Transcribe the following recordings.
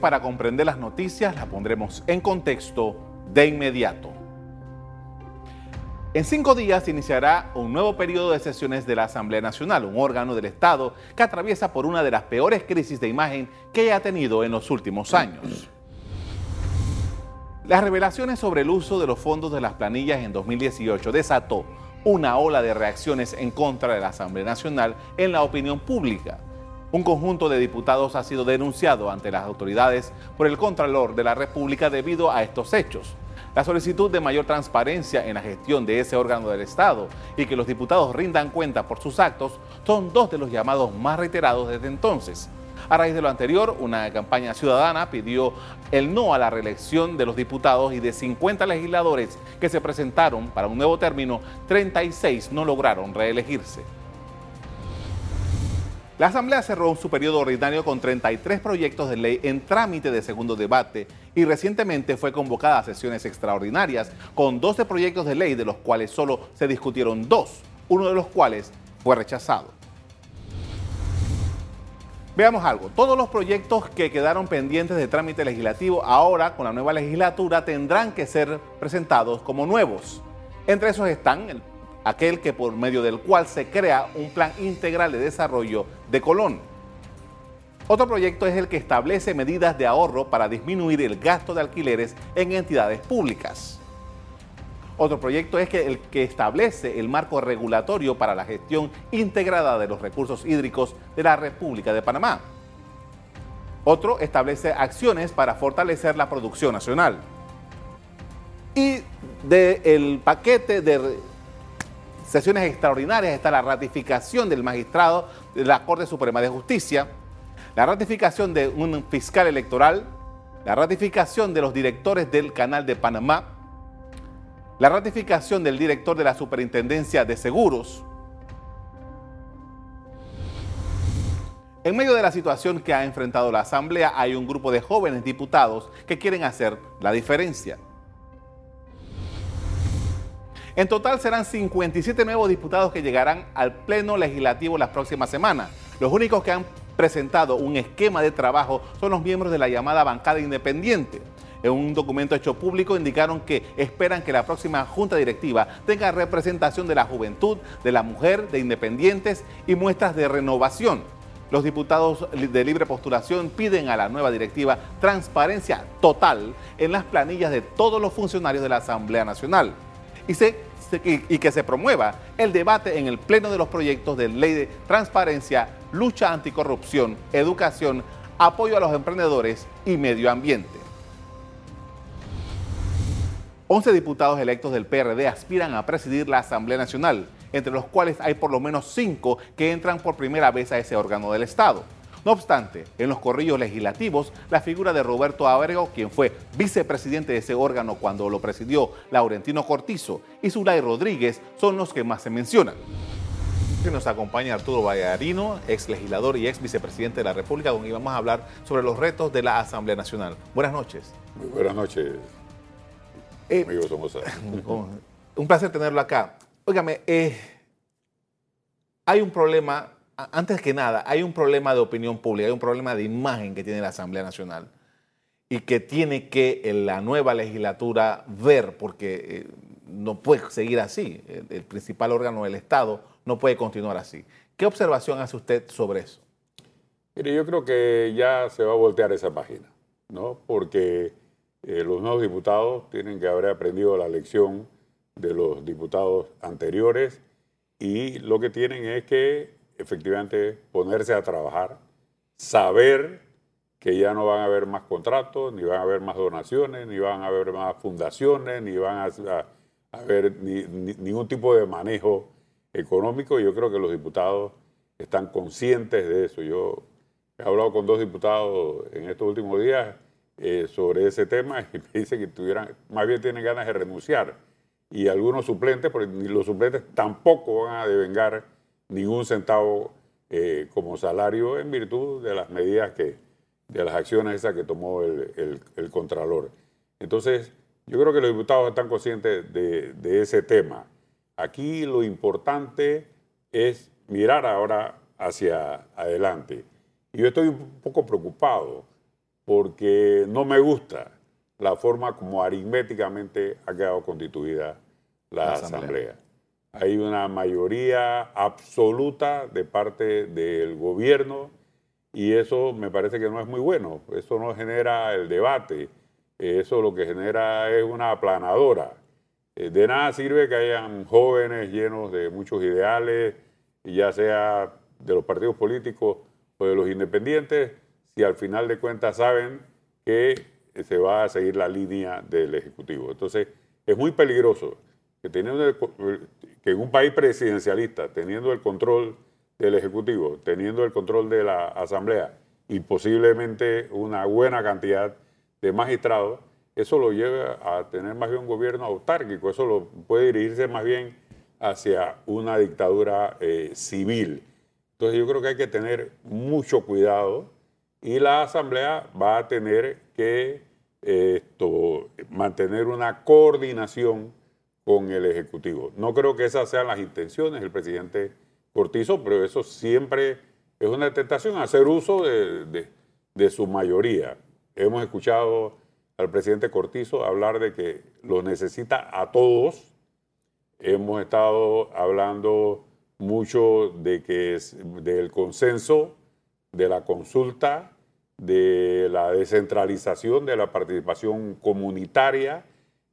para comprender las noticias las pondremos en contexto de inmediato. En cinco días iniciará un nuevo periodo de sesiones de la Asamblea Nacional, un órgano del Estado que atraviesa por una de las peores crisis de imagen que ha tenido en los últimos años. Las revelaciones sobre el uso de los fondos de las planillas en 2018 desató una ola de reacciones en contra de la Asamblea Nacional en la opinión pública. Un conjunto de diputados ha sido denunciado ante las autoridades por el Contralor de la República debido a estos hechos. La solicitud de mayor transparencia en la gestión de ese órgano del Estado y que los diputados rindan cuenta por sus actos son dos de los llamados más reiterados desde entonces. A raíz de lo anterior, una campaña ciudadana pidió el no a la reelección de los diputados y de 50 legisladores que se presentaron para un nuevo término, 36 no lograron reelegirse. La Asamblea cerró su periodo ordinario con 33 proyectos de ley en trámite de segundo debate y recientemente fue convocada a sesiones extraordinarias con 12 proyectos de ley de los cuales solo se discutieron dos, uno de los cuales fue rechazado. Veamos algo, todos los proyectos que quedaron pendientes de trámite legislativo ahora con la nueva legislatura tendrán que ser presentados como nuevos. Entre esos están el aquel que por medio del cual se crea un plan integral de desarrollo de Colón. Otro proyecto es el que establece medidas de ahorro para disminuir el gasto de alquileres en entidades públicas. Otro proyecto es que el que establece el marco regulatorio para la gestión integrada de los recursos hídricos de la República de Panamá. Otro establece acciones para fortalecer la producción nacional. Y del paquete de sesiones extraordinarias está la ratificación del magistrado de la Corte Suprema de Justicia, la ratificación de un fiscal electoral, la ratificación de los directores del Canal de Panamá, la ratificación del director de la Superintendencia de Seguros. En medio de la situación que ha enfrentado la Asamblea, hay un grupo de jóvenes diputados que quieren hacer la diferencia. En total serán 57 nuevos diputados que llegarán al Pleno Legislativo las próximas semanas. Los únicos que han presentado un esquema de trabajo son los miembros de la llamada bancada independiente. En un documento hecho público indicaron que esperan que la próxima junta directiva tenga representación de la juventud, de la mujer, de independientes y muestras de renovación. Los diputados de libre postulación piden a la nueva directiva transparencia total en las planillas de todos los funcionarios de la Asamblea Nacional y que se promueva el debate en el Pleno de los proyectos de ley de transparencia, lucha anticorrupción, educación, apoyo a los emprendedores y medio ambiente. 11 diputados electos del PRD aspiran a presidir la Asamblea Nacional, entre los cuales hay por lo menos 5 que entran por primera vez a ese órgano del Estado. No obstante, en los corrillos legislativos, la figura de Roberto Abrego, quien fue vicepresidente de ese órgano cuando lo presidió Laurentino Cortizo, y Zulay Rodríguez son los que más se mencionan. Nos acompaña Arturo Vallarino, ex legislador y ex vicepresidente de la República, con quien vamos a hablar sobre los retos de la Asamblea Nacional. Buenas noches. Muy buenas noches, eh, Un placer tenerlo acá. Óigame, eh, hay un problema antes que nada, hay un problema de opinión pública, hay un problema de imagen que tiene la Asamblea Nacional y que tiene que la nueva legislatura ver, porque eh, no puede seguir así. El, principal órgano del Estado no puede continuar así. ¿Qué observación hace usted sobre eso? Mire, yo creo que ya se va a voltear esa página, ¿no? Porque eh, los nuevos diputados tienen que haber aprendido la lección de los diputados anteriores y lo que tienen es que efectivamente ponerse a trabajar, saber que ya no van a haber más contratos, ni van a haber más donaciones, ni van a haber más fundaciones, ni van a, haber ningún tipo de manejo económico. Yo creo que los diputados están conscientes de eso. Yo he hablado con dos diputados en estos últimos días eh, sobre ese tema y me dicen que tuvieran, más bien tienen ganas de renunciar. Y algunos suplentes, porque los suplentes tampoco van a devengar ningún centavo eh, como salario en virtud de las medidas que, de las acciones esas que tomó el, el, Contralor. Entonces, yo creo que los diputados están conscientes de, de, ese tema. Aquí lo importante es mirar ahora hacia adelante. Y yo estoy un poco preocupado porque no me gusta la forma como aritméticamente ha quedado constituida la, La asamblea. Asamblea. Hay una mayoría absoluta de parte del gobierno y eso me parece que no es muy bueno. Eso no genera el debate. Eso lo que genera es una aplanadora. Eh, De nada sirve que hayan jóvenes llenos de muchos ideales, ya sea de los partidos políticos o de los independientes, si al final de cuentas saben que se va a seguir la línea del Ejecutivo. Entonces, es muy peligroso que, teniendo el co- que en un país presidencialista, teniendo el control del Ejecutivo, teniendo el control de la Asamblea y posiblemente una buena cantidad de magistrados, eso lo lleva a tener más bien un gobierno autárquico, eso lo puede dirigirse más bien hacia una dictadura eh, civil. Entonces yo creo que hay que tener mucho cuidado y la Asamblea va a tener que eh, esto, mantener una coordinación con el Ejecutivo. No creo que esas sean las intenciones del presidente Cortizo, pero eso siempre es una tentación, hacer uso de, de- de su mayoría. Hemos escuchado al presidente Cortizo hablar de que lo necesita a todos. Hemos estado hablando mucho de que del consenso, de la consulta, de la descentralización, de la participación comunitaria.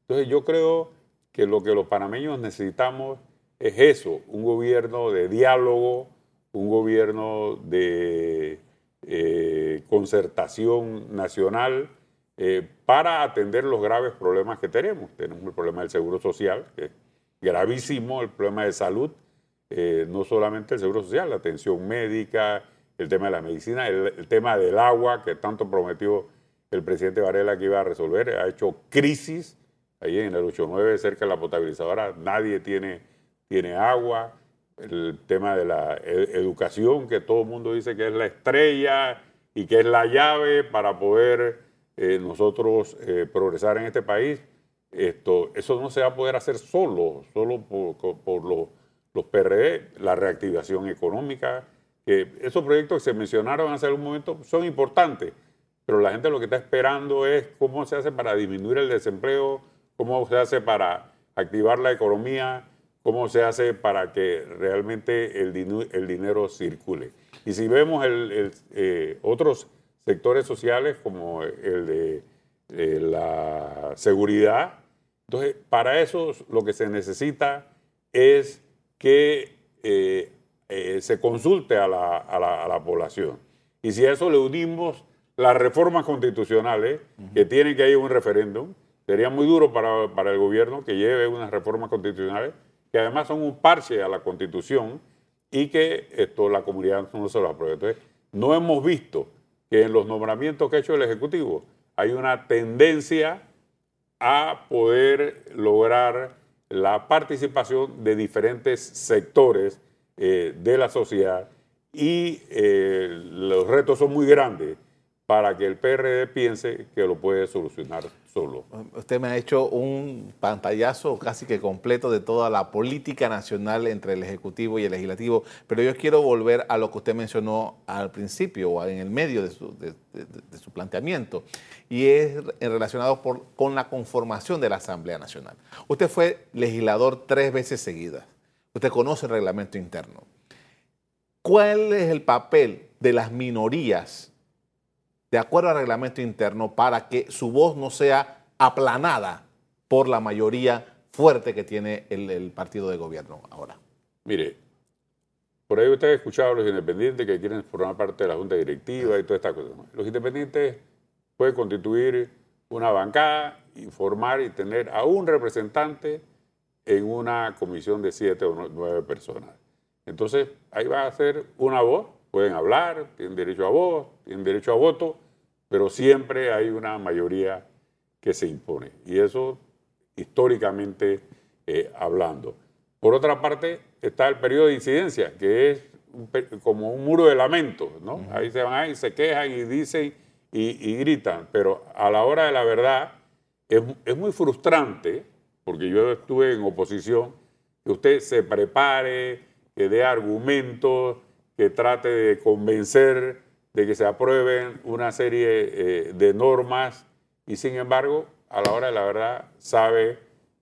Entonces yo creo que lo que los panameños necesitamos es eso, un gobierno de diálogo, un gobierno de eh, concertación nacional eh, para atender los graves problemas que tenemos. Tenemos el problema del seguro social, que es gravísimo, el problema de salud, eh, no solamente el seguro social, la atención médica, el tema de la medicina, el, el tema del agua, que tanto prometió el presidente Varela que iba a resolver, ha hecho crisis. Ahí en el 89, cerca de la potabilizadora, nadie tiene, tiene agua. El tema de la e- educación, que todo el mundo dice que es la estrella y que es la llave para poder eh, nosotros eh, progresar en este país. Esto, eso no se va a poder hacer solo, solo por, los, los PRD, la reactivación económica, esos proyectos que se mencionaron hace algún momento son importantes, pero la gente lo que está esperando es cómo se hace para disminuir el desempleo, cómo se hace para activar la economía, cómo se hace para que realmente el, el dinero circule. Y si vemos el- el, eh, otros sectores sociales como el de eh, la seguridad, entonces para eso lo que se necesita es que eh, se consulte a la, a la- a la población. Y si a eso le unimos las reformas constitucionales, que tienen que ir un referéndum, sería muy duro para, el gobierno que lleve unas reformas constitucionales que además son un parche a la constitución y que esto la comunidad no se lo apruebe. Entonces, no hemos visto que en los nombramientos que ha hecho el Ejecutivo hay una tendencia a poder lograr la participación de diferentes sectores eh, de la sociedad y eh, los retos son muy grandes para que el PRD piense que lo puede solucionar solo. Usted me ha hecho un pantallazo casi que completo de toda la política nacional entre el Ejecutivo y el Legislativo, pero yo quiero volver a lo que usted mencionó al principio o en el medio de su, planteamiento, y es relacionado con la conformación de la Asamblea Nacional. Usted fue legislador tres veces seguidas, usted conoce el reglamento interno. ¿Cuál es el papel de las minorías de acuerdo al reglamento interno para que su voz no sea aplanada por la mayoría fuerte que tiene el, partido de gobierno ahora. Mire, por ahí usted ha escuchado a los independientes que quieren formar parte de la Junta Directiva y toda esta cosa. Los independientes pueden constituir una bancada y formar y tener a un representante en una comisión de siete o nue- nueve personas. Entonces, ahí va a ser una voz, pueden hablar, tienen derecho a voz, tienen derecho a voto, pero siempre hay una mayoría que se impone. Y eso históricamente eh, hablando. Por otra parte, está el periodo de incidencia, que es un como un muro de lamento, ¿no? Ahí se van ahí, se quejan y dicen y, y gritan, pero a la hora de la verdad es, es muy frustrante, porque yo estuve en oposición, que usted se prepare, que dé argumentos, que trate de convencer de que se aprueben una serie eh, de normas y sin embargo, a la hora de la verdad, sabe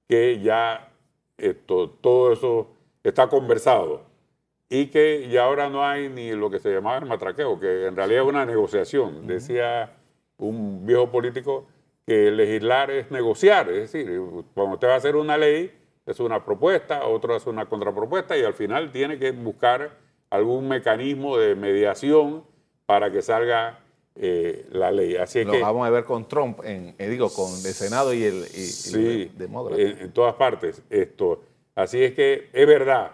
que ya esto, todo eso está conversado y que ya ahora no hay ni lo que se llamaba el matraqueo, que en realidad es una negociación. Decía un viejo político que legislar es negociar, es decir, cuando usted va a hacer una ley, es una propuesta, otro hace una contrapropuesta y al final tiene que buscar algún mecanismo de mediación para que salga eh, la ley. Así Lo que, vamos a ver con Trump, en, eh, digo, con el Senado y el, y, sí, en, en, todas partes. Esto. Así es que es verdad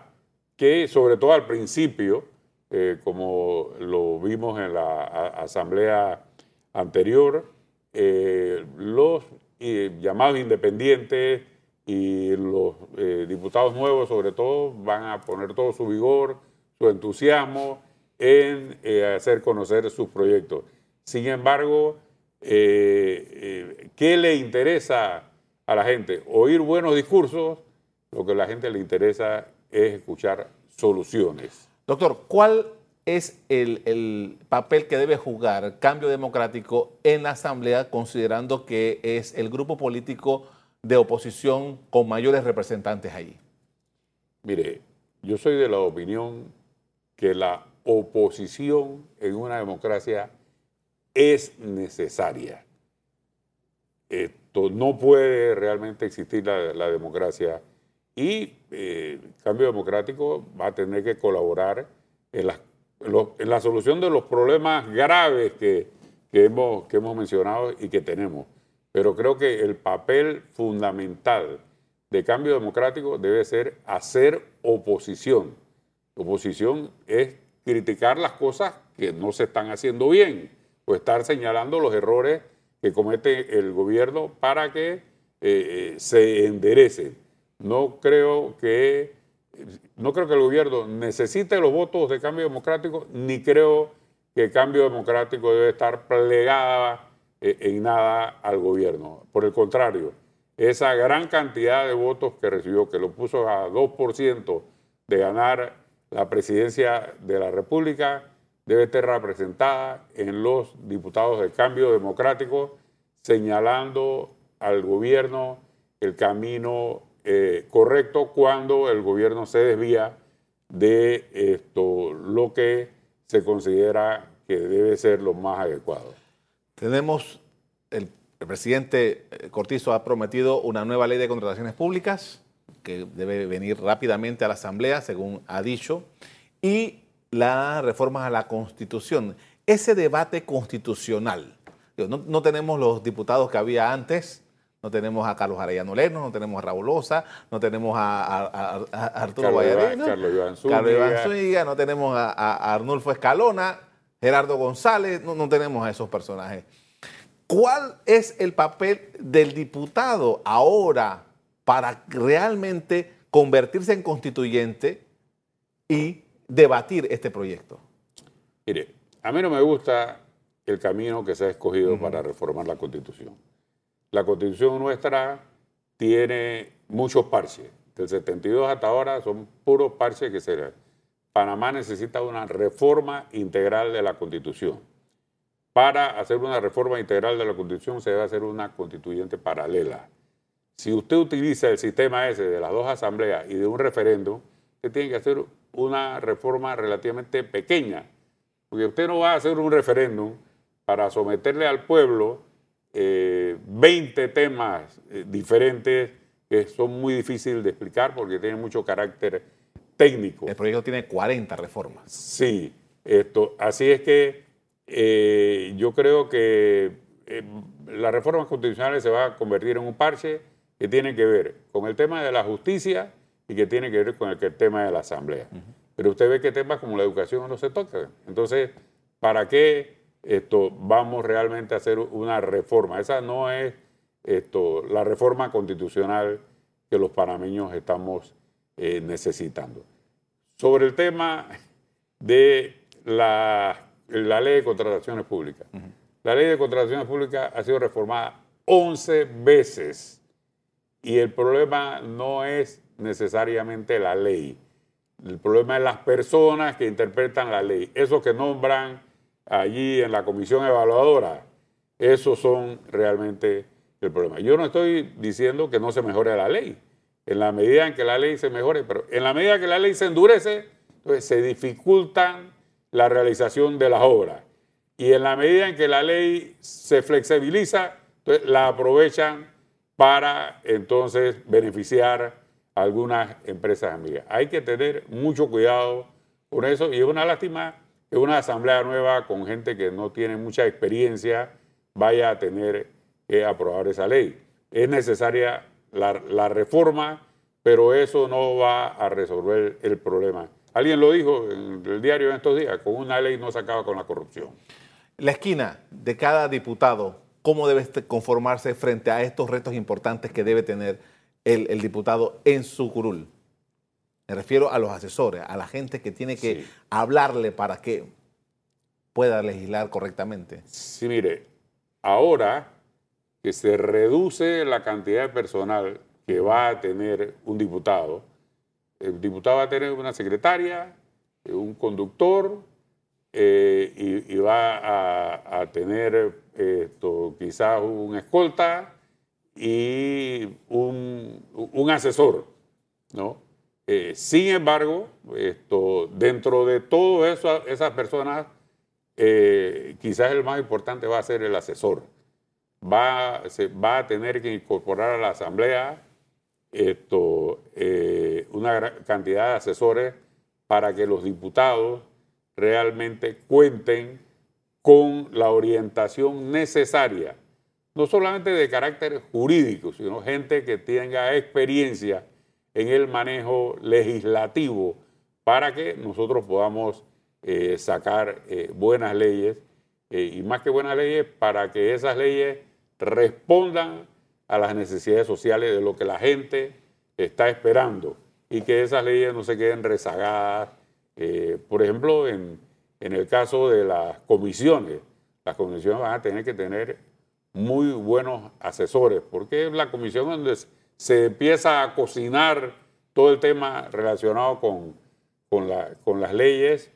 que sobre todo al principio, eh, como lo vimos en la a, asamblea anterior, los llamados independientes y los diputados nuevos sobre todo van a poner todo su vigor, su entusiasmo en hacer conocer sus proyectos. Sin embargo, ¿qué le interesa a la gente? Oír buenos discursos, lo que a la gente le interesa es escuchar soluciones. Doctor, ¿cuál es el, el, papel que debe jugar Cambio Democrático en la Asamblea, considerando que es el grupo político de oposición con mayores representantes allí? Mire, yo soy de la opinión que la oposición en una democracia es necesaria. Esto no puede realmente existir la, democracia y eh, Cambio Democrático va a tener que colaborar en la, solución de los problemas graves que, que, hemos, que hemos mencionado y que tenemos. Pero creo que el papel fundamental de Cambio Democrático debe ser hacer oposición. Oposición es criticar las cosas que no se están haciendo bien o estar señalando los errores que comete el gobierno para que eh, eh se enderecen. No creo que no creo que el gobierno necesite los votos de cambio democrático, ni creo que el cambio democrático debe estar plegada eh, en nada al gobierno. Por el contrario, esa gran cantidad de votos que recibió, que lo puso a 2% de ganar la presidencia de la República, debe estar representada en los diputados de cambio democrático, señalando al gobierno el camino eh, correcto cuando el gobierno se desvía de esto, lo que se considera que debe ser lo más adecuado. Tenemos, el, el presidente eh, Cortizo ha prometido una nueva ley de contrataciones públicas que debe venir rápidamente a la Asamblea, según ha dicho, y las reformas a la Constitución. Ese debate constitucional, no, no tenemos los diputados que había antes, no tenemos a Carlos Arellano Lerno, no tenemos a Raúl Osa, no tenemos a, a, a Arturo Vallarino, Carlos Iván Zúñiga, Carlos Iván Zúñiga no tenemos a, Arnulfo Escalona, Gerardo González, no, no tenemos a esos personajes. ¿Cuál es el papel del diputado ahora para realmente convertirse en constituyente y debatir este proyecto? Mire, a mí no me gusta el camino que se ha escogido uh -huh. para reformar la Constitución. La constitución nuestra tiene muchos parches. Del 72 hasta ahora son puros parches que se... Panamá necesita una reforma integral de la constitución. Para hacer una reforma integral de la constitución se debe hacer una constituyente paralela. Si usted utiliza el sistema ese de las dos asambleas y de un referéndum, usted tiene que hacer una reforma relativamente pequeña. Porque usted no va a hacer un referéndum para someterle al pueblo eh, 20 temas eh, diferentes que son muy difíciles de explicar porque tienen mucho carácter técnico. El proyecto tiene 40 reformas. Sí, esto, así es que eh, yo creo que eh, las reformas constitucionales se va a convertir en un parche que tiene que ver con el tema de la justicia y que tiene que ver con el, el tema de la asamblea. Uh -huh. Pero usted ve que temas como la educación no se tocan. Entonces, ¿para qué esto, vamos realmente a hacer una reforma. Esa no es esto, la reforma constitucional que los panameños estamos eh, necesitando. Sobre el tema de la, la, ley de contrataciones públicas. Uh -huh. La ley de contrataciones públicas ha sido reformada 11 veces y el problema no es necesariamente la ley. El problema es las personas que interpretan la ley, esos que nombran allí en la comisión evaluadora, esos son realmente el problema. Yo no estoy diciendo que no se mejore la ley. En la medida en que la ley se mejore, pero en la medida que la ley se endurece, entonces se dificultan la realización de las obras. Y en la medida en que la ley se flexibiliza, entonces la aprovechan para entonces beneficiar a algunas empresas amigas. Hay que tener mucho cuidado con eso y es una lástima que una asamblea nueva con gente que no tiene mucha experiencia vaya a tener que aprobar esa ley. Es necesaria la, la reforma, pero eso no va a resolver el problema. Alguien lo dijo en el diario en estos días, con una ley no se acaba con la corrupción. La esquina de cada diputado, ¿cómo debe este conformarse frente a estos retos importantes que debe tener el, diputado en su curul? Me refiero a los asesores, a la gente que tiene que hablarle para que pueda legislar correctamente. Sí, mire, ahora que se reduce la cantidad de personal que va a tener un diputado, el diputado va a tener una secretaria, un conductor eh, y, va a, tener esto, quizás un escolta y un, asesor, ¿no? Eh, sin embargo, esto, dentro de todo eso, esas personas, eh, quizás el más importante va a ser el asesor. Va, se, va a tener que incorporar a la asamblea esto, eh, una cantidad de asesores para que los diputados realmente cuenten con la orientación necesaria, no solamente de carácter jurídico, sino gente que tenga experiencia en el manejo legislativo para que nosotros podamos eh, sacar eh, buenas leyes y más que buenas leyes, para que esas leyes respondan a las necesidades sociales de lo que la gente está esperando y que esas leyes no se queden rezagadas. Eh, por ejemplo, en, el caso de las comisiones, las comisiones van a tener que tener muy buenos asesores, porque es la comisión donde se empieza a cocinar todo el tema relacionado con, con, las leyes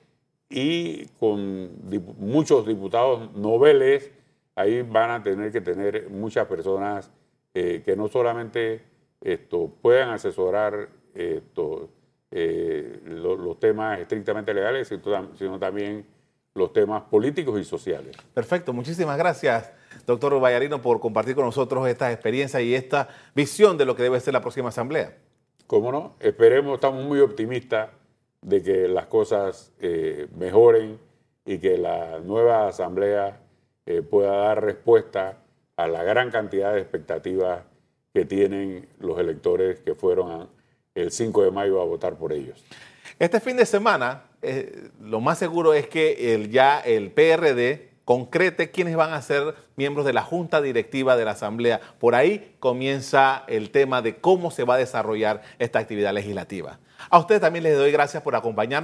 y con muchos diputados noveles, ahí van a tener que tener muchas personas eh, que no solamente esto, puedan asesorar esto, eh, los temas estrictamente legales, sino también los temas políticos y sociales. Perfecto, muchísimas gracias, doctor Vallarino, por compartir con nosotros esta experiencia y esta visión de lo que debe ser la próxima asamblea. Cómo no, esperemos, estamos muy optimistas de que las cosas eh, mejoren y que la nueva asamblea pueda dar respuesta a la gran cantidad de expectativas que tienen los electores que fueron el 5 de mayo a votar por ellos. Este fin de semana, eh, lo más seguro es que el, ya el PRD concrete quiénes van a ser miembros de la junta directiva de la Asamblea. Por ahí comienza el tema de cómo se va a desarrollar esta actividad legislativa. A ustedes también les doy gracias por acompañarnos.